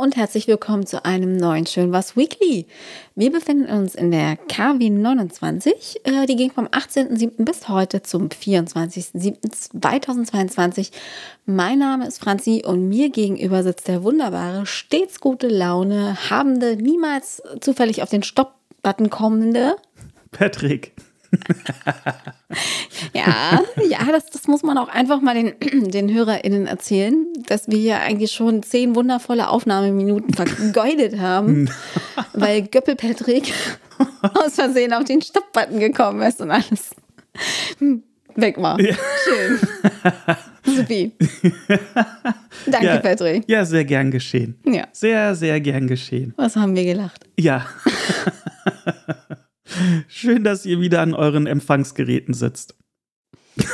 und herzlich willkommen zu einem neuen Schön was Weekly. Wir befinden uns in der KW 29. Äh, die ging vom 18.07. bis heute zum 24.07.2022. Mein Name ist Franzi und mir gegenüber sitzt der wunderbare, stets gute Laune, habende, niemals zufällig auf den Stopp-Button kommende Patrick. ja, ja, das, das muss man auch einfach mal den, den HörerInnen erzählen, dass wir hier eigentlich schon zehn wundervolle Aufnahmeminuten vergeudet haben, weil Göppel Patrick aus Versehen auf den Stopp-Button gekommen ist und alles weg war. Ja. Schön. Supi. Danke, ja, Patrick. Ja, sehr gern geschehen. Ja. Sehr, sehr gern geschehen. Was haben wir gelacht? Ja. Schön, dass ihr wieder an euren Empfangsgeräten sitzt.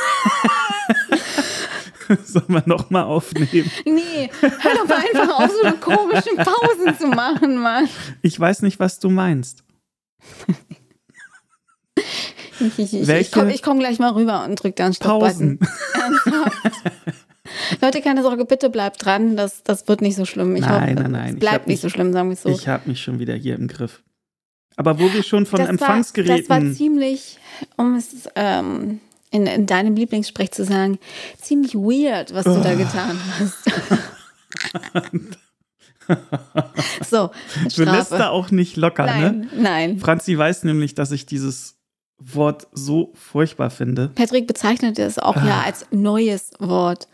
Sollen wir nochmal aufnehmen? Nee, hör doch mal einfach auf, so eine komischen Pausen zu machen, Mann. Ich weiß nicht, was du meinst. Ich, ich, ich, ich komme komm gleich mal rüber und drück da einen Stopp-Button. Leute, keine Sorge, bitte bleibt dran. Das, das wird nicht so schlimm. Ich nein, hoffe, nein, nein. Es bleibt nicht so schlimm, sagen wir es so. Ich habe mich schon wieder hier im Griff. Aber wo wir schon von das Empfangsgeräten. War, das war ziemlich, um es ähm, in, in, deinem Lieblingssprech zu sagen, ziemlich weird, was du oh. da getan hast. so, Strafe. Du lässt da auch nicht locker, nein, ne? Nein. Franzi weiß nämlich, dass ich dieses Wort so furchtbar finde. Patrick bezeichnet es auch ah. ja als neues Wort.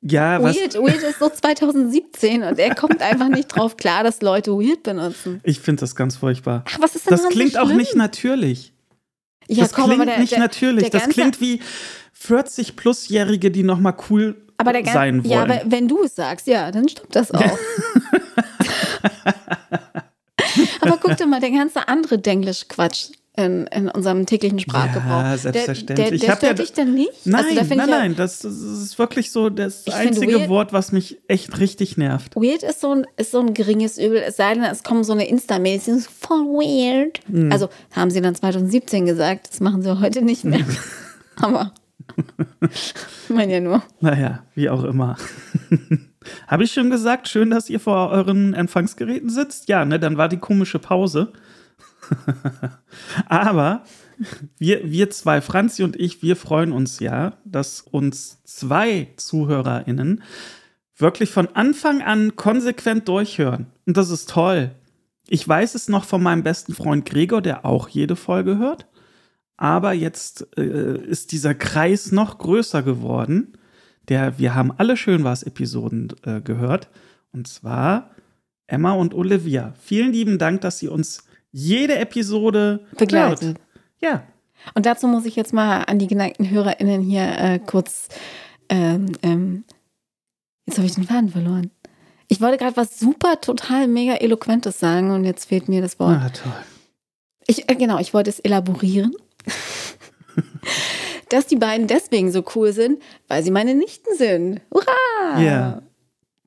Ja, was? Weird, weird ist so 2017 und er kommt einfach nicht drauf klar, dass Leute weird benutzen. Ich finde das ganz furchtbar. Ach, was ist denn das klingt so auch nicht natürlich. Ja, das komm, klingt der, nicht der, natürlich. Der das klingt wie 40 plusjährige, die noch mal cool aber der sein wollen. Ja, aber wenn du es sagst, ja, dann stimmt das auch. aber guck dir mal, der ganze andere Denglisch-Quatsch in, in unserem täglichen Sprachgebrauch. Ja, selbstverständlich. Der, der, der stört ja, dich denn nicht? Nein, also, nein, nein, das, das, ist wirklich so das einzige weird, Wort, was mich echt richtig nervt. Weird ist so ein, ist so ein geringes Übel, es sei denn, es kommen so eine Insta-Mails, die sind voll weird. Mhm. Also haben sie dann 2017 gesagt, das machen sie heute nicht mehr. Aber ich meine ja nur. Naja, wie auch immer. Habe ich schon gesagt, schön, dass ihr vor euren Empfangsgeräten sitzt? Ja, ne, dann war die komische Pause. Aber wir, wir zwei, Franzi und ich, wir freuen uns ja, dass uns zwei ZuhörerInnen wirklich von Anfang an konsequent durchhören. Und das ist toll. Ich weiß es noch von meinem besten Freund Gregor, der auch jede Folge hört. Aber jetzt äh, ist dieser Kreis noch größer geworden. Der, wir haben alle schön was Episoden äh, gehört. Und zwar Emma und Olivia. Vielen lieben Dank, dass Sie uns jede Episode begleiten. Ja. Und dazu muss ich jetzt mal an die geneigten HörerInnen hier äh, kurz. Ähm, ähm, jetzt habe ich den Faden verloren. Ich wollte gerade was super, total, mega eloquentes sagen und jetzt fehlt mir das Wort. Ah, toll. Ich, äh, genau, ich wollte es elaborieren. Dass die beiden deswegen so cool sind, weil sie meine Nichten sind. Hurra! Ja.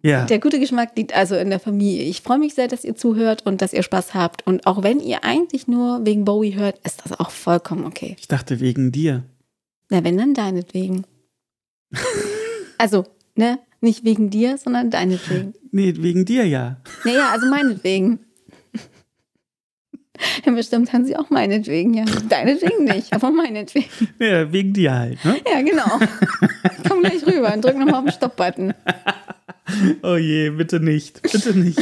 Ja. Der gute Geschmack liegt also in der Familie. Ich freue mich sehr, dass ihr zuhört und dass ihr Spaß habt. Und auch wenn ihr eigentlich nur wegen Bowie hört, ist das auch vollkommen okay. Ich dachte wegen dir. Na, wenn dann deinetwegen. also, ne? Nicht wegen dir, sondern deinetwegen. Nee, wegen dir ja. Naja, also meinetwegen. Ja, bestimmt haben sie auch meinetwegen, ja. Deinetwegen nicht, aber meinetwegen. Ja, wegen dir halt, ne? Ja, genau. Komm gleich rüber und drück nochmal auf den Stopp-Button. Oh je, bitte nicht. Bitte nicht.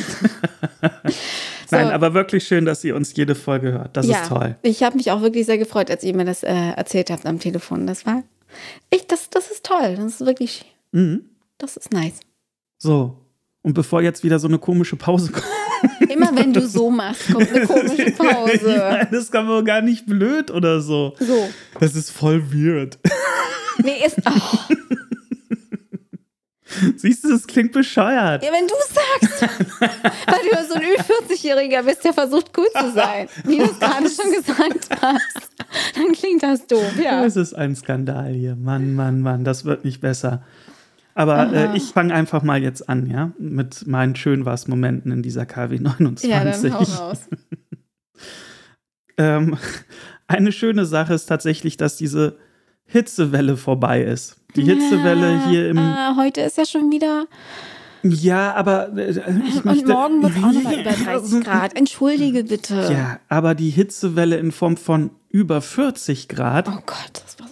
Nein, so. aber wirklich schön, dass ihr uns jede Folge hört. Das ja, ist toll. Ich habe mich auch wirklich sehr gefreut, als ihr mir das äh, erzählt habt am Telefon. Das war. Ich, das, das ist toll. Das ist wirklich. Mhm. Das ist nice. So. Und bevor jetzt wieder so eine komische Pause kommt. Immer wenn du so machst, kommt eine komische Pause. Ich meine, das kann man gar nicht blöd oder so. So. Das ist voll weird. Nee, ist. Oh. Siehst du, das klingt bescheuert. Ja, wenn du sagst. weil du so ein Ü40-Jähriger bist, der versucht cool zu sein. Wie du es gerade schon gesagt hast. Dann klingt das doof, ja. Das ist ein Skandal hier. Mann, Mann, Mann, das wird nicht besser. Aber äh, ich fange einfach mal jetzt an, ja, mit meinen schön was Momenten in dieser KW 29. Ja, dann hau raus. ähm, eine schöne Sache ist tatsächlich, dass diese Hitzewelle vorbei ist. Die Hitzewelle ja, hier im. Äh, heute ist ja schon wieder Ja, aber äh, ich Und möchte, morgen wird es auch nochmal über 30 Grad. Entschuldige bitte. Ja, aber die Hitzewelle in Form von über 40 Grad, Oh Gott, das war.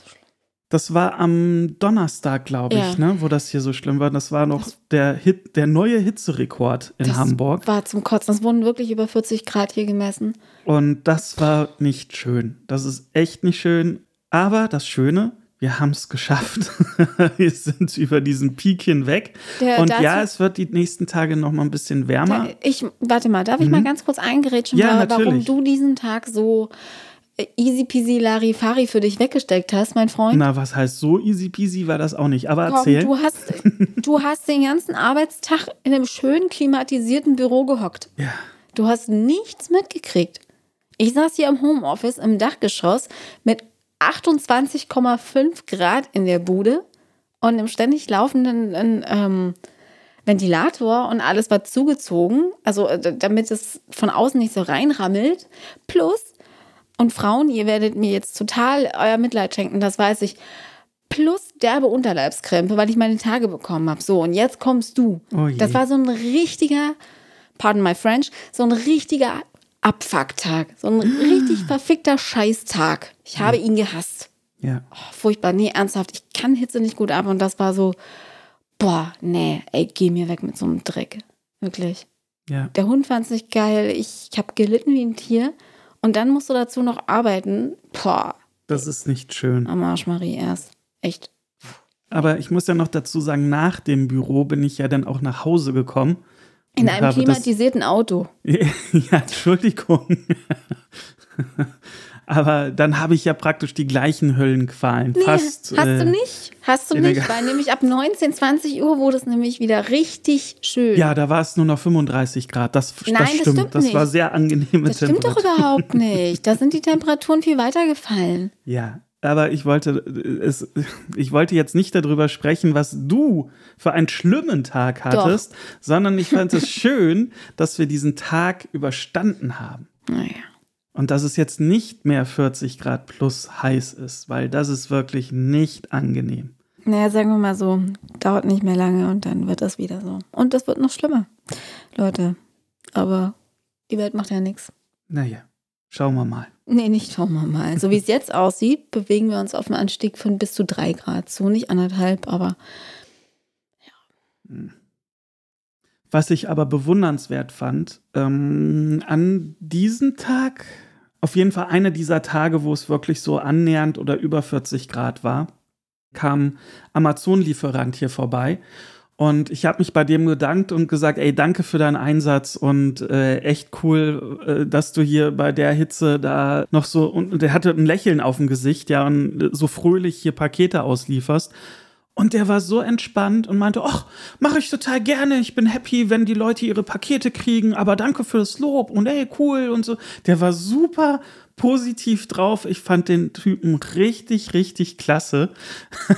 Das war am Donnerstag, glaube ich, Ja. ne, wo das hier so schlimm war. Das war noch der Hit, der neue Hitzerekord in Das Hamburg. war zum Kotzen. Es wurden wirklich über 40 Grad hier gemessen. Und das war nicht schön. Das ist echt nicht schön. Aber das Schöne, wir haben es geschafft. wir sind über diesen Peak hinweg. Der- Und ja, es wird die nächsten Tage noch mal ein bisschen wärmer. Ich, warte mal, darf ich mal ganz kurz eingerätschen, Mhm. Ja, wa- warum du diesen Tag so easy peasy Larifari für dich weggesteckt hast, mein Freund? Na, was heißt so easy peasy war das auch nicht. Aber Komm, erzähl. du hast, du hast den ganzen Arbeitstag in einem schön klimatisierten Büro gehockt. ja. Du hast nichts mitgekriegt. Ich saß hier im Homeoffice im Dachgeschoss mit 28,5 Grad in der Bude und im ständig laufenden ähm, ähm, Ventilator und alles war zugezogen, also äh, damit es von außen nicht so reinrammelt. Plus, und Frauen, ihr werdet mir jetzt total euer Mitleid schenken, das weiß ich. Plus derbe Unterleibskrämpfe, weil ich meine Tage bekommen habe. So, und jetzt kommst du. Oh das war so ein richtiger, pardon my French, so ein richtiger Abfucktag. So ein richtig verfickter Scheißtag. Ich habe ihn gehasst. Ja. Oh, furchtbar. Nee, ernsthaft, ich kann Hitze nicht gut ab. Und das war so, boah, nee, ey, geh mir weg mit so einem Dreck. Wirklich. Ja. Der Hund fand es nicht geil. Ich, ich habe gelitten wie ein Tier. Und dann musst du dazu noch arbeiten. Boah, Das ist nicht schön. am Arsch, Marie, erst. Echt. Aber ich muss ja noch dazu sagen, nach dem Büro bin ich ja dann auch nach Hause gekommen. In einem klimatisierten Auto. ja, Entschuldigung. Aber dann habe ich ja praktisch die gleichen Höllenqualen. Nee, fast. hast äh, du nicht? Hast du nicht, weil nämlich ab 19, 20 Uhr wurde es nämlich wieder richtig schön. Ja, da war es nur noch 35 Grad. Das, Nein, das das stimmt. stimmt das nicht. war sehr angenehme das stimmt doch Temperatur. überhaupt nicht. Da sind die Temperaturen viel weiter gefallen. Ja, aber ich wollte es, ich wollte jetzt nicht darüber sprechen, was du für einen schlimmen Tag hattest, sondern ich fand es schön, dass wir diesen Tag überstanden haben. Naja. Und dass es jetzt nicht mehr 40 Grad plus heiß ist, weil das ist wirklich nicht angenehm. Naja, sagen wir mal so, dauert nicht mehr lange und dann wird das wieder so. Und das wird noch schlimmer, Leute. Aber die Welt macht ja nichts. Naja, schauen wir mal. Nee, nicht schauen wir mal. So wie es jetzt aussieht, bewegen wir uns auf einem Anstieg von bis zu drei Grad zu. Nicht anderthalb, aber Was ich aber bewundernswert fand, ähm, an diesem Tag, auf jeden Fall einer dieser Tage, wo es wirklich so annähernd oder über 40 Grad war, kam Amazon-Lieferant hier vorbei. Und ich habe mich bei dem gedankt und gesagt, ey, danke für deinen Einsatz und äh, echt cool, äh, dass du hier bei der Hitze da noch so, und der hatte ein Lächeln auf dem Gesicht, ja, und so fröhlich hier Pakete auslieferst. Und der war so entspannt und meinte, ach, mache ich total gerne. Ich bin happy, wenn die Leute ihre Pakete kriegen, aber danke für das Lob und ey, cool und so. Der war super positiv drauf. Ich fand den Typen richtig, richtig klasse.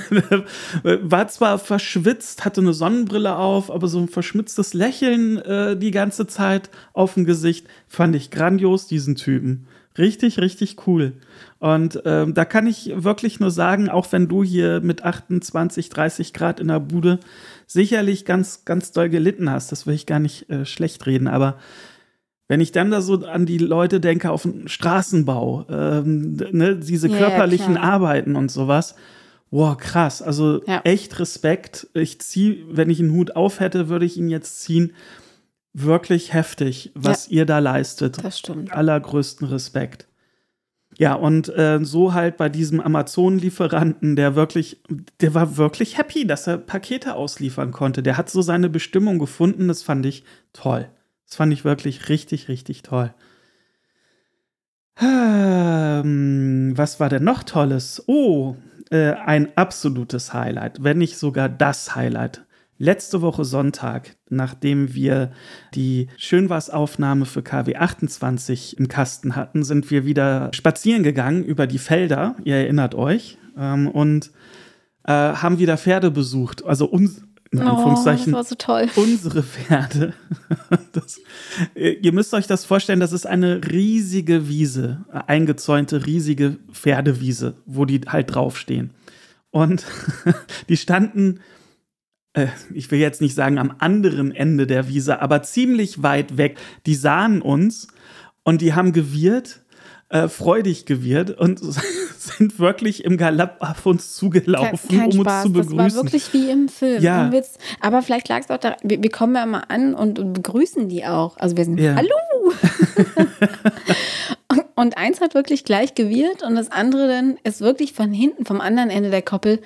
war zwar verschwitzt, hatte eine Sonnenbrille auf, aber so ein verschmitztes Lächeln äh, die ganze Zeit auf dem Gesicht. Fand ich grandios, diesen Typen. Richtig, richtig cool. Und ähm, da kann ich wirklich nur sagen, auch wenn du hier mit 28, 30 Grad in der Bude sicherlich ganz, ganz doll gelitten hast, das will ich gar nicht äh, schlecht reden, aber wenn ich dann da so an die Leute denke auf den Straßenbau, ähm, ne, diese Ja, ja, körperlichen klar. Arbeiten und sowas, wow, krass. Also Ja. echt Respekt. Ich ziehe, wenn ich einen Hut auf hätte, würde ich ihn jetzt ziehen. Wirklich heftig, was ihr da leistet das stimmt. allergrößten Respekt. Ja, und äh, so halt bei diesem Amazon-Lieferanten, der wirklich, der war wirklich happy, dass er Pakete ausliefern konnte. Der hat so seine Bestimmung gefunden, das fand ich toll. Das fand ich wirklich richtig, richtig toll. Ähm, was war denn noch Tolles? Oh, äh, ein absolutes Highlight, wenn nicht sogar das Highlight. Letzte Woche Sonntag, nachdem wir die Schönwas-Aufnahme für KW 28 im Kasten hatten, sind wir wieder spazieren gegangen über die Felder, ihr erinnert euch, ähm, und äh, haben wieder Pferde besucht. Also uns, in Oh, das Anführungszeichen, war so toll. unsere Pferde. Das, äh, ihr müsst euch das vorstellen, das ist eine riesige Wiese, äh, eingezäunte riesige Pferdewiese, wo die halt draufstehen. Und die standen ich will jetzt nicht sagen am anderen Ende der Wiese, aber ziemlich weit weg. Die sahen uns und die haben gewirrt, äh, freudig gewirrt und sind wirklich im Galopp auf uns zugelaufen, Kein um Spaß. uns zu begrüßen. Das war wirklich wie im Film. Ja. Aber vielleicht lag es auch da, wir, wir kommen ja mal an und, und begrüßen die auch. Also wir sind, Ja. hallo! und eins hat wirklich gleich gewirrt und das andere dann ist wirklich von hinten, vom anderen Ende der Koppel,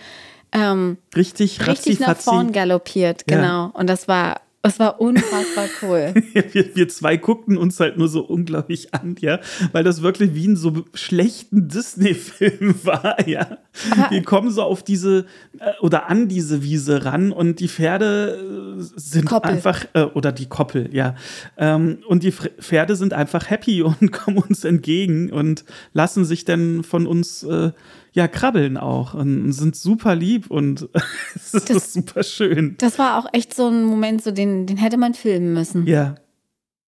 ähm, richtig, richtig nach vorn galoppiert. Ja. Genau. Und das war, das war unfassbar cool. wir, wir zwei guckten uns halt nur so unglaublich an, ja, weil das wirklich wie in so schlechten Disney-Film war, ja. wir kommen so auf diese äh, oder an diese Wiese ran und die Pferde äh, sind Koppel. einfach, äh, oder die Koppel, ja. Ähm, und die Pferde sind einfach happy und kommen uns entgegen und lassen sich dann von uns, äh, ja, krabbeln auch und sind super lieb und es ist Das- super schön. Das war auch echt so ein Moment, so den, den hätte man filmen müssen. Ja.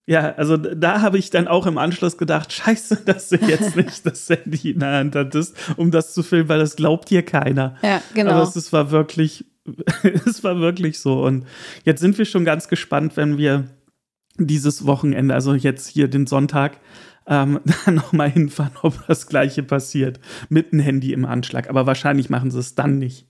Ja, also da habe ich dann auch im Anschluss gedacht, scheiße, dass du jetzt nicht das Handy in der Hand hattest, um das zu filmen, weil das glaubt dir keiner. Ja, genau. Aber es, es war wirklich, es war wirklich so. Und jetzt sind wir schon ganz gespannt, wenn wir dieses Wochenende, also jetzt hier den Sonntag, ähm, da nochmal hinfahren, ob das Gleiche passiert. Mit dem Handy im Anschlag. Aber wahrscheinlich machen sie es dann nicht.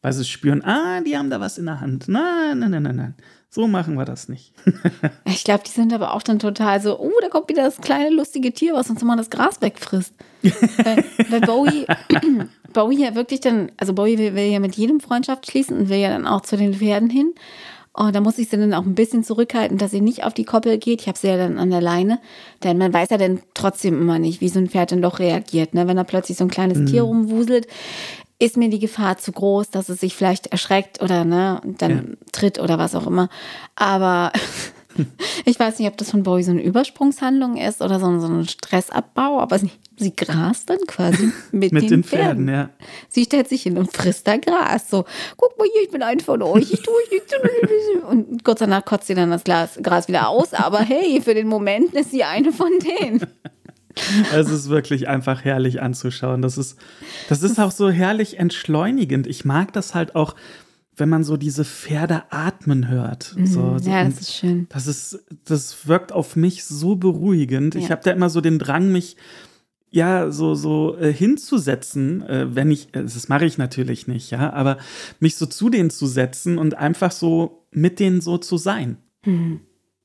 Weil sie spüren, ah, die haben da was in der Hand. Nein, nein, nein, nein, nein. So machen wir das nicht. Ich glaube, die sind aber auch dann total so, oh, da kommt wieder das kleine lustige Tier, was uns immer das Gras wegfrisst. weil, weil Bowie, Bowie ja wirklich dann, also Bowie will, will ja mit jedem Freundschaft schließen und will ja dann auch zu den Pferden hin. Und da muss ich sie dann auch ein bisschen zurückhalten, dass sie nicht auf die Koppel geht. Ich habe sie ja dann an der Leine. Denn man weiß ja dann trotzdem immer nicht, wie so ein Pferd dann doch reagiert. Ne? Wenn da plötzlich so ein kleines Tier rumwuselt, ist mir die Gefahr zu groß, dass es sich vielleicht erschreckt oder ne, und dann tritt oder was auch immer. Aber ich weiß nicht, ob das von Bowie so eine Übersprungshandlung ist oder so ein, so ein Stressabbau, aber sie, sie grast dann quasi mit, Mit den, den Pferden. Pferden, ja. Sie stellt sich hin und frisst da Gras. So, guck mal hier, ich bin ein von euch. Ich tue euch nichts. Und kurz danach kotzt sie dann das Glas, Gras wieder aus. Aber hey, für den Moment ist sie eine von denen. Es ist wirklich einfach herrlich anzuschauen. Das ist, das ist auch so herrlich entschleunigend. Ich mag das halt auch, wenn man so diese Pferde atmen hört. So, so, Mhm. ja, das ist schön. das ist, das wirkt auf mich so beruhigend. Ich Ja. habe da immer so den Drang, mich ja so so äh, hinzusetzen, äh, wenn ich, äh, das mache ich natürlich nicht, ja, aber mich so zu denen zu setzen und einfach so mit denen so zu sein.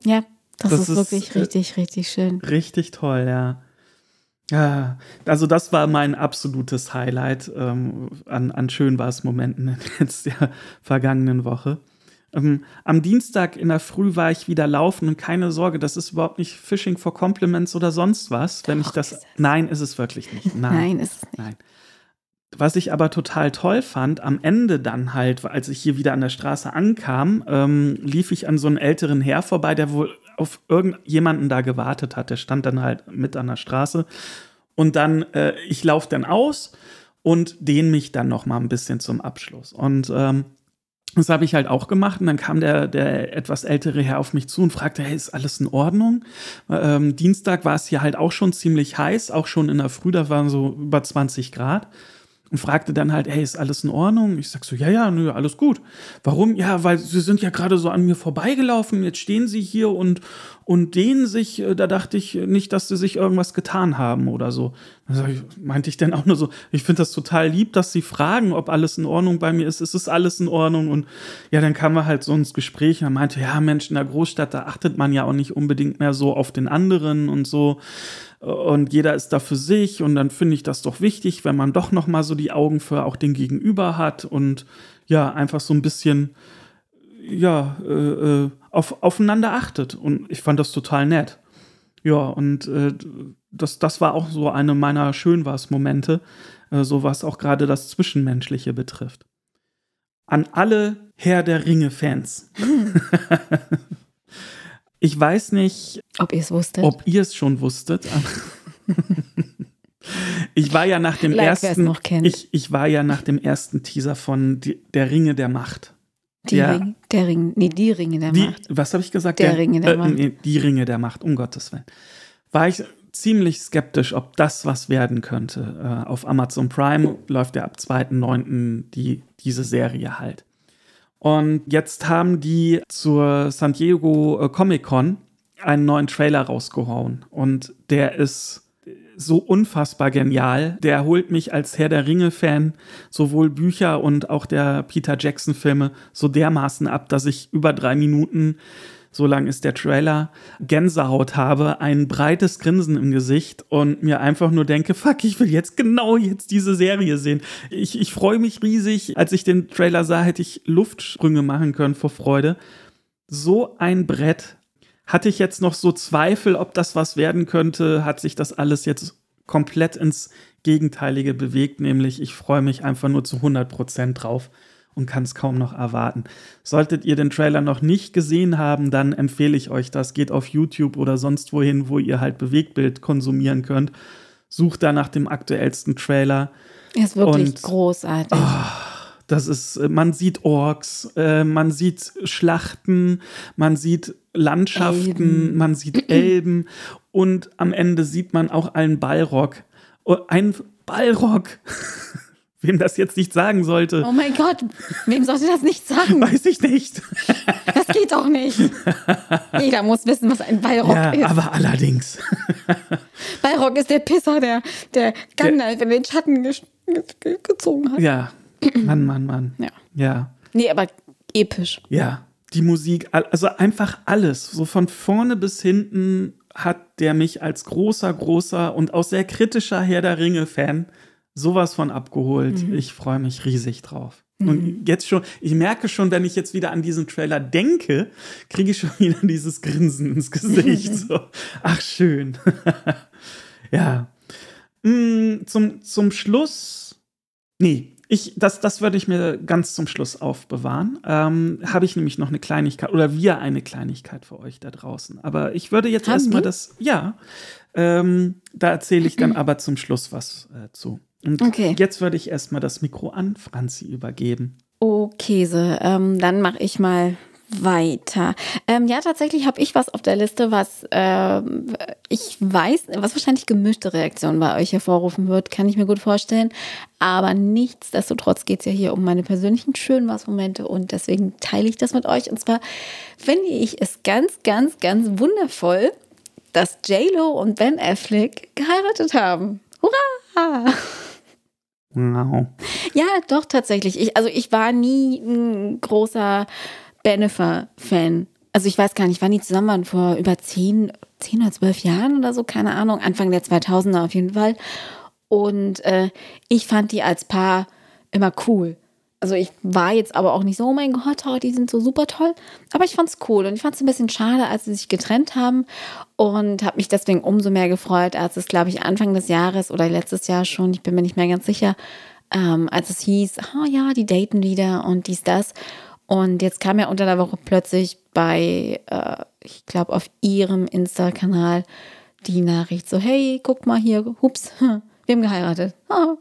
Ja, das, Das ist, ist, wirklich äh, richtig, richtig schön. Richtig toll, ja. Ja, also das war mein absolutes Highlight ähm, an, an Schönbars-Momenten in jetzt der vergangenen Woche. Ähm, am Dienstag in der Früh war ich wieder laufen und keine Sorge, das ist überhaupt nicht Fishing for Compliments oder sonst was, wenn ich das. es. Nein, ist es wirklich nicht. Nein. Nein, ist es nicht. Nein. Was ich aber total toll fand, am Ende dann halt, als ich hier wieder an der Straße ankam, ähm, lief ich an so einem älteren Herr vorbei, der wohl auf irgendjemanden da gewartet hat. Der stand dann halt mit an der Straße. Und dann, äh, ich laufe dann aus und dehne mich dann noch mal ein bisschen zum Abschluss. Und ähm, das habe ich halt auch gemacht. Und dann kam der, der etwas ältere Herr auf mich zu und fragte, hey, ist alles in Ordnung? Ähm, Dienstag war es hier halt auch schon ziemlich heiß, auch schon in der Früh, da waren so über 20 Grad. Und fragte dann halt, hey, ist alles in Ordnung? Ich sag so, ja, ja, nö, alles gut. Warum? Ja, weil sie sind ja gerade so an mir vorbeigelaufen, jetzt stehen sie hier und, und dehnen sich. Äh, Da dachte ich nicht, dass sie sich irgendwas getan haben oder so. Ich, meinte ich dann auch nur so, ich finde das total lieb, dass sie fragen, ob alles in Ordnung bei mir ist. Es ist alles in Ordnung. Und ja, dann kamen wir halt so ins Gespräch und er meinte, ja, Mensch, in der Großstadt, da achtet man ja auch nicht unbedingt mehr so auf den anderen und so und jeder ist da für sich und dann finde ich das doch wichtig, wenn man doch noch mal so die Augen für auch den Gegenüber hat und ja, einfach so ein bisschen ja, äh, äh, auf, aufeinander achtet und ich fand das total nett. Ja, und äh, das, das war auch so eine meiner Schönwas-Momente, äh, so was auch gerade das Zwischenmenschliche betrifft. An alle Herr der Ringe-Fans. ich weiß nicht, Ob ihr es wusstet. ob ihr es schon wusstet. ich war ja nach dem Like, ersten, noch kennt. ich, ich war ja nach dem ersten Teaser von die, der Ringe der Macht. die ja. Ring, der Ring, nee, die Ringe der Die, Macht. was habe ich gesagt? Der Ringe der äh, Macht. Nee, die Ringe der Macht, um Gottes Willen. War ich ziemlich skeptisch, ob das was werden könnte. Äh, auf Amazon Prime läuft ja ab 2.9. Die, diese Serie halt. Und jetzt haben die zur San Diego äh, Comic Con einen neuen Trailer rausgehauen. Und der ist so unfassbar genial. Der holt mich als Herr der Ringe-Fan sowohl Bücher und auch der Peter Jackson-Filme so dermaßen ab, dass ich über drei Minuten, so lang ist der Trailer, Gänsehaut habe, ein breites Grinsen im Gesicht und mir einfach nur denke, fuck, ich will jetzt genau jetzt diese Serie sehen. Ich, ich freue mich riesig. Als ich den Trailer sah, hätte ich Luftsprünge machen können vor Freude. So ein Brett hatte ich jetzt noch so Zweifel, ob das was werden könnte, hat sich das alles jetzt komplett ins Gegenteilige bewegt, nämlich ich freue mich einfach nur zu 100% drauf und kann es kaum noch erwarten. Solltet ihr den Trailer noch nicht gesehen haben, dann empfehle ich euch das. Geht auf YouTube oder sonst wohin, wo ihr halt Bewegtbild konsumieren könnt. Sucht da nach dem aktuellsten Trailer. Er ist wirklich und, großartig. Oh, das ist, äh, man sieht Orks, äh, man sieht Schlachten, man sieht Landschaften, Elben. man sieht Elben und am Ende sieht man auch einen Ballrock. Oh, ein Ballrock. Wem das jetzt nicht sagen sollte. Oh mein Gott, wem sollte das nicht sagen? Weiß ich nicht. Das geht doch nicht. Jeder muss wissen, was ein Ballrock ja, ist. Aber allerdings. Ballrock ist der Pisser, der, der Gandalf der, in den Schatten gezogen hat. Ja, Mann, Mann, Mann. Ja. Ja. Nee, aber episch. Ja, die Musik, also einfach alles, so von vorne bis hinten hat der mich als großer, großer und auch sehr kritischer Herr der Ringe-Fan sowas von abgeholt. Mhm. Ich freue mich riesig drauf. Mhm. Und jetzt schon, ich merke schon, wenn ich jetzt wieder an diesen Trailer denke, kriege ich schon wieder dieses Grinsen ins Gesicht. so. Ach, schön. ja. Mm, zum, zum Schluss. Nee, ich, das, das würde ich mir ganz zum Schluss aufbewahren. Ähm, Habe ich nämlich noch eine Kleinigkeit oder wir eine Kleinigkeit für euch da draußen. Aber ich würde jetzt erstmal das, ja, ähm, da erzähle ich dann aber zum Schluss was äh, zu. Und okay. jetzt würde ich erstmal das Mikro an Franzi übergeben. Oh, Käse. Ähm, dann mache ich mal weiter. Ähm, ja, tatsächlich habe ich was auf der Liste, was äh, ich weiß, was wahrscheinlich gemischte Reaktionen bei euch hervorrufen wird, kann ich mir gut vorstellen. Aber nichtsdestotrotz geht es ja hier um meine persönlichen schönen Was-Momente und deswegen teile ich das mit euch. Und zwar finde ich es ganz, ganz, ganz wundervoll, dass JLo und Ben Affleck geheiratet haben. Hurra! Wow. Ja, doch, tatsächlich. Ich, also ich war nie ein großer Bennifer-Fan. Also ich weiß gar nicht, wann die zusammen waren, vor über zehn, zehn oder zwölf Jahren oder so, keine Ahnung, Anfang der 2000er auf jeden Fall. Und äh, ich fand die als Paar immer cool. Also ich war jetzt aber auch nicht so, oh mein Gott, oh, die sind so super toll. Aber ich fand es cool und ich fand es ein bisschen schade, als sie sich getrennt haben und habe mich deswegen umso mehr gefreut, als es, glaube ich, Anfang des Jahres oder letztes Jahr schon, ich bin mir nicht mehr ganz sicher, ähm, als es hieß, oh ja, die daten wieder und dies, das. Und jetzt kam ja unter der Woche plötzlich bei, äh, ich glaube, auf ihrem Insta-Kanal die Nachricht so, hey, guck mal hier, hups, wir haben geheiratet. Ah,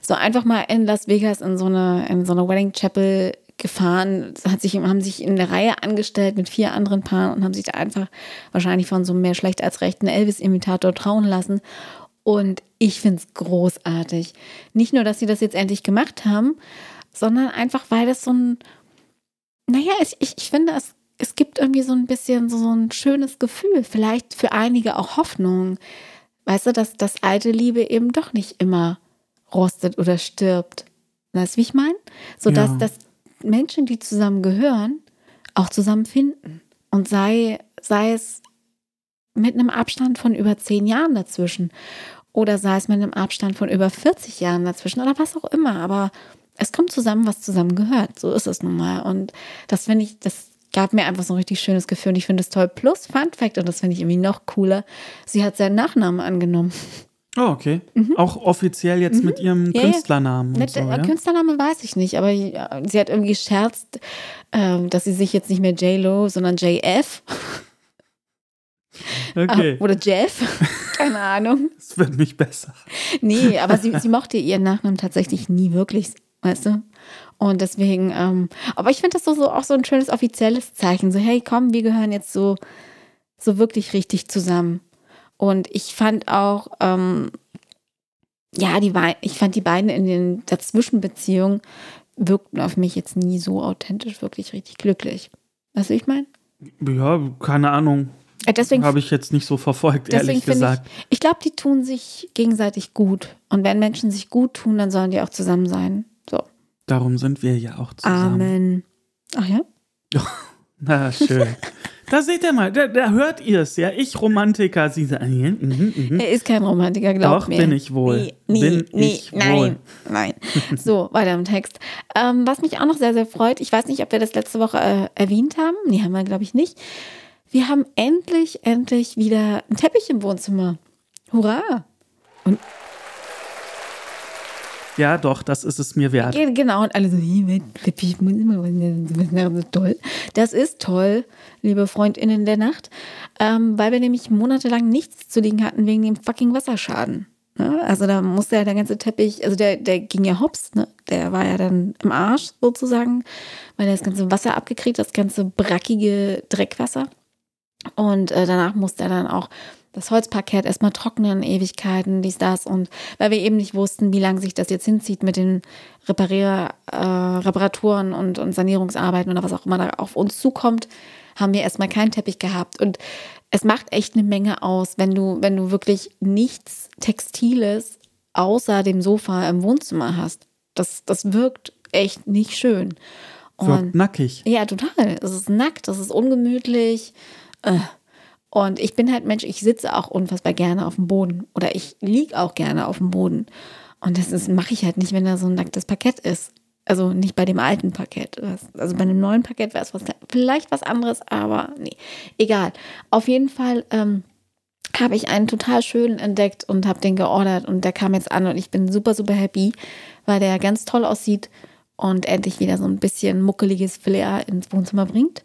so einfach mal in Las Vegas in so eine, in so eine Wedding Chapel gefahren, hat sich, haben sich in der Reihe angestellt mit vier anderen Paaren und haben sich da einfach wahrscheinlich von so einem mehr schlecht als rechten Elvis-Imitator trauen lassen. Und ich finde es großartig. Nicht nur, dass sie das jetzt endlich gemacht haben, sondern einfach, weil das so ein naja, ich, ich, ich finde, es, es gibt irgendwie so ein bisschen so, so ein schönes Gefühl, vielleicht für einige auch Hoffnung. Weißt du, dass das alte Liebe eben doch nicht immer rostet oder stirbt. Weißt du, wie ich meine? So dass, ja. dass Menschen, die zusammen gehören, auch zusammen finden. Und sei, sei es mit einem Abstand von über zehn Jahren dazwischen oder sei es mit einem Abstand von über 40 Jahren dazwischen oder was auch immer. Aber es kommt zusammen, was zusammen gehört. So ist es nun mal. Und das finde ich, das gab mir einfach so ein richtig schönes Gefühl. Und ich finde es toll. Plus, Fun Fact, und das finde ich irgendwie noch cooler, sie hat seinen Nachnamen angenommen. Oh, okay. Mhm. Auch offiziell jetzt mhm. mit ihrem ja, Künstlernamen. Mit, so, ja? Künstlernamen weiß ich nicht, aber sie hat irgendwie gescherzt, äh, dass sie sich jetzt nicht mehr J-Lo, sondern JF. Okay. Oder Jeff. Keine Ahnung. Es wird nicht besser. Nee, aber sie, sie mochte ihren Nachnamen tatsächlich nie wirklich weißt du? Und deswegen, ähm, aber ich finde das so, so auch so ein schönes offizielles Zeichen. So, hey, komm, wir gehören jetzt so, so wirklich richtig zusammen. Und ich fand auch, ähm, ja, die ich fand die beiden in den Dazwischenbeziehungen wirkten auf mich jetzt nie so authentisch, wirklich richtig glücklich. Weißt du, ich meine? Ja, keine Ahnung. Äh, Deswegen, Habe ich jetzt nicht so verfolgt, ehrlich gesagt. ich, ich glaube, die tun sich gegenseitig gut. Und wenn Menschen sich gut tun, dann sollen die auch zusammen sein. So. Darum sind wir ja auch zusammen. Amen. Ach ja? Na, schön. da seht ihr mal, da, da hört ihr es, ja. Ich Romantiker, sie sagen, mhm, mhm. Er ist kein Romantiker, glaub Doch, mir. bin ich wohl. Nee, nee, Bin nee, ich nein, wohl. nein. So, weiter im Text. Ähm, was mich auch noch sehr, sehr freut, ich weiß nicht, ob wir das letzte Woche äh, erwähnt haben. Nee, haben wir, glaube ich, nicht. Wir haben endlich, endlich wieder einen Teppich im Wohnzimmer. Hurra! Ja, doch, das ist es mir wert. Ge- Genau, und alle so, Teppich, muss immer toll. Das ist toll, liebe FreundInnen der Nacht, ähm, weil wir nämlich monatelang nichts zu liegen hatten wegen dem fucking Wasserschaden. Ne? Also da musste ja der ganze Teppich, also der, der ging ja hops, ne? der war ja dann im Arsch sozusagen, weil er das ganze Wasser abgekriegt, das ganze brackige Dreckwasser. Und äh, danach musste er dann auch das Holzparkett erstmal trocknen, Ewigkeiten, dies, das. Und weil wir eben nicht wussten, wie lange sich das jetzt hinzieht mit den Reparier, äh, Reparaturen und, und Sanierungsarbeiten oder was auch immer da auf uns zukommt, haben wir erstmal keinen Teppich gehabt. Und es macht echt eine Menge aus, wenn du, wenn du wirklich nichts Textiles außer dem Sofa im Wohnzimmer hast. Das, das wirkt echt nicht schön. Wirkt nackig. Ja, total. Es ist nackt, es ist ungemütlich. Äh. Und ich bin halt Mensch, ich sitze auch unfassbar gerne auf dem Boden. Oder ich liege auch gerne auf dem Boden. Und das mache ich halt nicht, wenn da so ein nacktes Parkett ist. Also nicht bei dem alten Parkett. Also bei einem neuen Parkett wäre es was, vielleicht was anderes, aber nee. Egal. Auf jeden Fall ähm, habe ich einen total schönen entdeckt und habe den geordert und der kam jetzt an und ich bin super, super happy, weil der ganz toll aussieht und endlich wieder so ein bisschen muckeliges Flair ins Wohnzimmer bringt.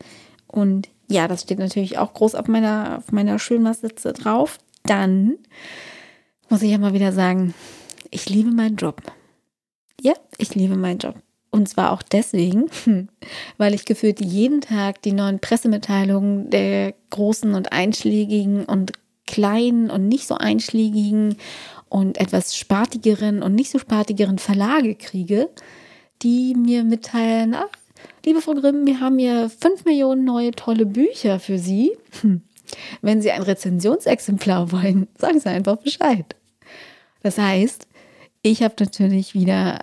Und ja, das steht natürlich auch groß auf meiner, auf meiner Schönwas-Sitze drauf. Dann muss ich ja mal wieder sagen, ich liebe meinen Job. Ja, ich liebe meinen Job. Und zwar auch deswegen, weil ich gefühlt jeden Tag die neuen Pressemitteilungen der großen und einschlägigen und kleinen und nicht so einschlägigen und etwas spartigeren und nicht so spartigeren Verlage kriege, die mir mitteilen, ach, liebe Frau Grimm, wir haben hier fünf Millionen neue tolle Bücher für Sie. Hm. Wenn Sie ein Rezensionsexemplar wollen, sagen Sie einfach Bescheid. Das heißt, ich habe natürlich wieder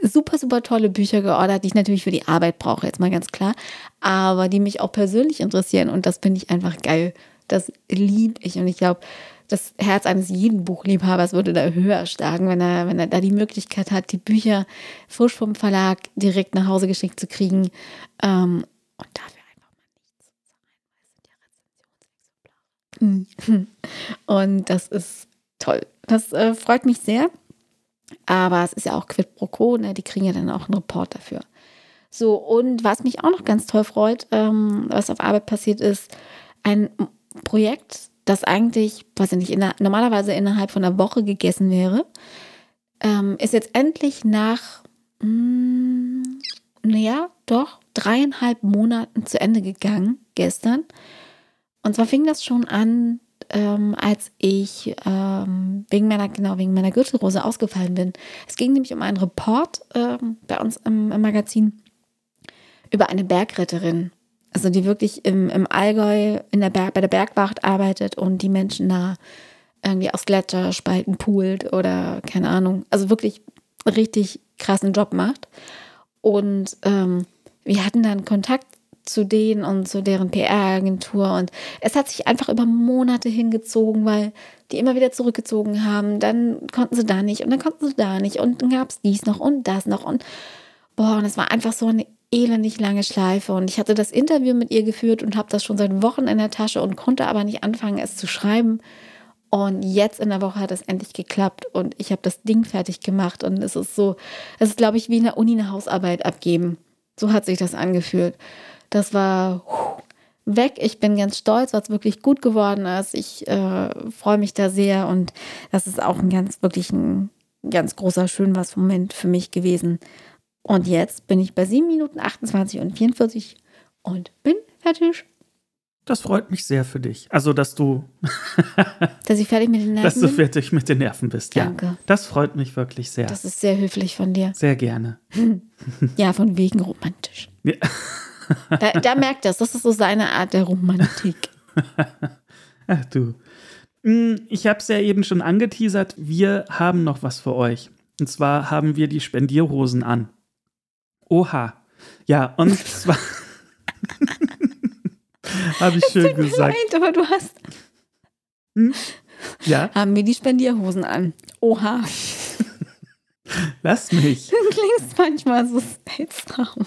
super, super tolle Bücher geordert, die ich natürlich für die Arbeit brauche, jetzt mal ganz klar, aber die mich auch persönlich interessieren und das finde ich einfach geil. Das liebe ich und ich glaube, das Herz eines jeden Buchliebhabers würde da höher schlagen, wenn er, wenn er da die Möglichkeit hat, die Bücher frisch vom Verlag direkt nach Hause geschickt zu kriegen. Ähm, und dafür einfach mal nichts zahlen, weil es sind Rezensionsexemplare. Und das ist toll. Das äh, freut mich sehr. Aber es ist ja auch quid pro quo, ne? die kriegen ja dann auch einen Report dafür. So, und was mich auch noch ganz toll freut, ähm, was auf Arbeit passiert ist, ein Projekt, das eigentlich, weiß ich inner, normalerweise innerhalb von einer Woche gegessen wäre, ähm, ist jetzt endlich nach, mh, naja, doch, dreieinhalb Monaten zu Ende gegangen, gestern. Und zwar fing das schon an, ähm, als ich ähm, wegen meiner, genau, wegen meiner Gürtelrose ausgefallen bin. Es ging nämlich um einen Report ähm, bei uns im, im Magazin über eine Bergretterin. Also die wirklich im, im Allgäu in der Berg, bei der Bergwacht arbeitet und die Menschen da irgendwie aus Gletscherspalten poolt oder keine Ahnung. Also wirklich richtig krassen Job macht. Und ähm, wir hatten dann Kontakt zu denen und zu deren PR-Agentur und es hat sich einfach über Monate hingezogen, weil die immer wieder zurückgezogen haben. Dann konnten sie da nicht und dann konnten sie da nicht und dann gab es dies noch und das noch und boah, und es war einfach so eine elendig lange Schleife und ich hatte das Interview mit ihr geführt und habe das schon seit Wochen in der Tasche und konnte aber nicht anfangen, es zu schreiben. Und jetzt in der Woche hat es endlich geklappt und ich habe das Ding fertig gemacht und es ist so, es ist glaube ich wie in der Uni eine Hausarbeit abgeben. So hat sich das angefühlt. Das war weg. Ich bin ganz stolz, was wirklich gut geworden ist. Ich äh, freue mich da sehr und das ist auch ein ganz, wirklich ein ganz großer Schönwas-Moment für mich gewesen. Und jetzt bin ich bei 7 Minuten 28 und 44 und bin fertig. Das freut mich sehr für dich. Also, dass du, Dass ich fertig mit den dass Nerven du bin? fertig mit den Nerven bist. Danke. Ja, das freut mich wirklich sehr. Das ist sehr höflich von dir. sehr gerne. Ja, von wegen romantisch. Ja. Da, da merkt das, das ist so seine Art der Romantik. Ach du. Hm, Ich habe es ja eben schon angeteasert. Wir haben noch was für euch. Und zwar haben wir die Spendierhosen an. Oha. Ja, und zwar habe ich schön gesagt. Nein, aber du hast. Ja, Haben wir die Spendierhosen an. Oha. lass mich. Du klingst manchmal so seltsam.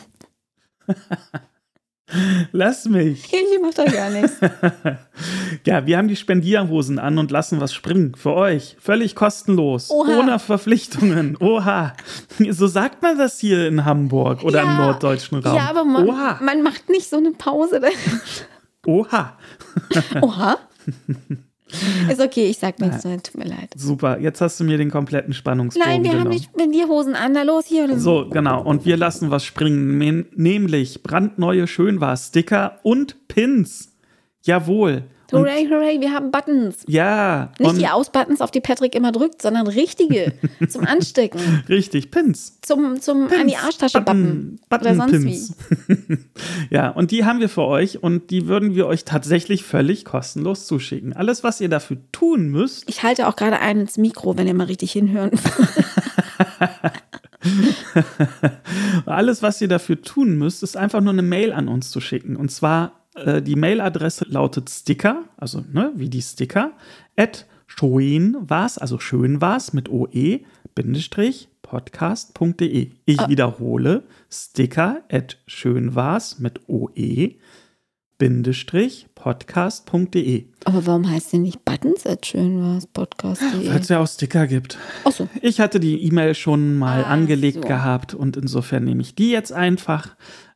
Lass mich. Ich mach da gar nichts. Ja, wir haben die Spendierhosen an und lassen was springen. Für euch. Völlig kostenlos. Oha. Ohne Verpflichtungen. Oha. So sagt man das hier in Hamburg oder im Ja. norddeutschen Raum. Ja, aber man, Oha. man macht nicht so eine Pause. Oha. Oha. Ist okay, ich sag nichts, mehr, tut mir leid. Super. Jetzt hast du mir den kompletten Spannungsbogen Nein, wir haben genommen. die Spendierhosen an, da los hier. Oder So, genau. Und wir lassen was springen, nämlich brandneue Schönwas-Sticker und Pins. Jawohl. Hooray, hooray, wir haben Buttons. ja, Nicht die Ausbuttons, auf die Patrick immer drückt, sondern richtige zum Anstecken. richtig, Pins. Zum, zum an die Arschtasche bappen. Button, Oder sonst wie. Pins. ja, und die haben wir für euch und die würden wir euch tatsächlich völlig kostenlos zuschicken. Alles, was ihr dafür tun müsst, Ich halte auch gerade einen ins Mikro, wenn ihr mal richtig hinhören. Alles, was ihr dafür tun müsst, ist einfach nur eine Mail an uns zu schicken. Und zwar äh, die Mailadresse lautet Sticker, also ne, wie die Sticker, at schön war's, also schön war's mit OE, Bindestrich, podcast.de. Ich wiederhole, Sticker at schön war's mit OE, podcast.de. Aber warum heißt der nicht Buttons at schön was Podcast.de? Weil es ja auch Sticker gibt. Achso, Ich hatte die E-Mail schon mal Ah, angelegt so. gehabt und insofern nehme ich die jetzt einfach.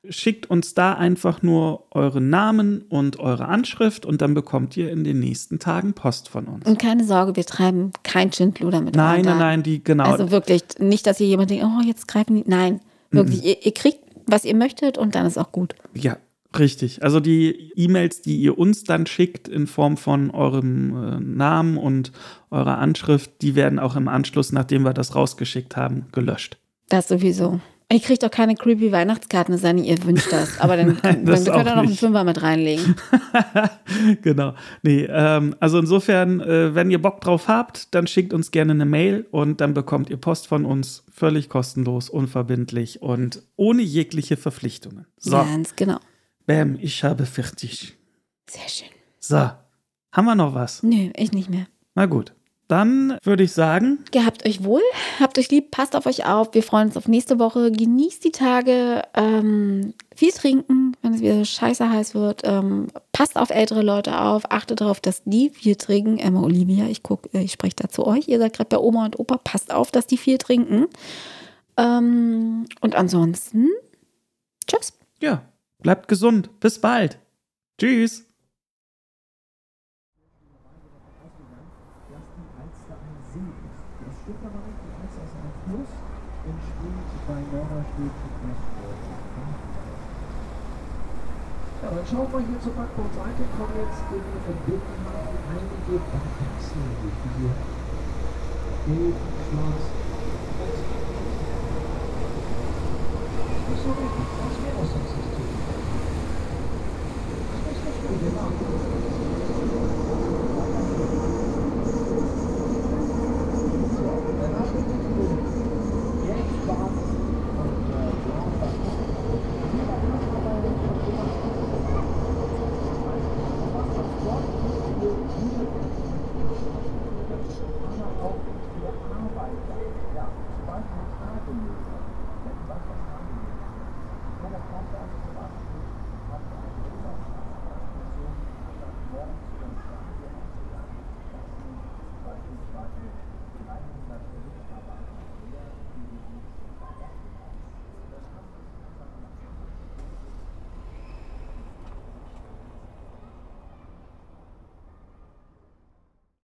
Schickt uns da einfach nur euren Namen und eure Anschrift und dann bekommt ihr in den nächsten Tagen Post von uns. und keine Sorge, wir treiben kein Schindluder mit Nein, nein, nein, die genau. Also wirklich, nicht, dass hier jemand denkt, oh, jetzt greifen die. Nein, wirklich, ihr, ihr kriegt, was ihr möchtet und dann ist auch gut. ja, richtig. Also die E-Mails, die ihr uns dann schickt in Form von eurem äh, Namen und eurer Anschrift, die werden auch im Anschluss, nachdem wir das rausgeschickt haben, gelöscht. Das sowieso. Ihr kriegt auch keine creepy Weihnachtskarten, es sei denn, ihr wünscht das. Aber dann, dann das könnt ihr noch einen. Fünfer mit reinlegen. genau. Nee, ähm, also insofern, äh, wenn ihr Bock drauf habt, dann schickt uns gerne eine Mail und dann bekommt ihr Post von uns völlig kostenlos, unverbindlich und ohne jegliche Verpflichtungen. So, Ganz genau. Bam, ich habe fertig. Sehr schön. So, haben wir noch was? Nö, ich nicht mehr. Na gut. Dann würde ich sagen, Gehabt euch wohl, habt euch lieb, passt auf euch auf. Wir freuen uns auf nächste Woche. Genießt die Tage, ähm, viel trinken, wenn es wieder scheiße heiß wird. Ähm, passt auf ältere Leute auf, achtet darauf, dass die viel trinken. Emma Olivia, ich guck, äh, ich spreche da zu euch. Ihr seid gerade bei Oma und Opa, passt auf, dass die viel trinken. Ähm, und ansonsten, tschüss. ja, bleibt gesund. Bis bald. Tschüss. Ja, dann schauen wir hier zur Backbordseite, kommen jetzt in den Binnenhafen einige Backachsen, die hier gelb, schwarz, das ist so richtig,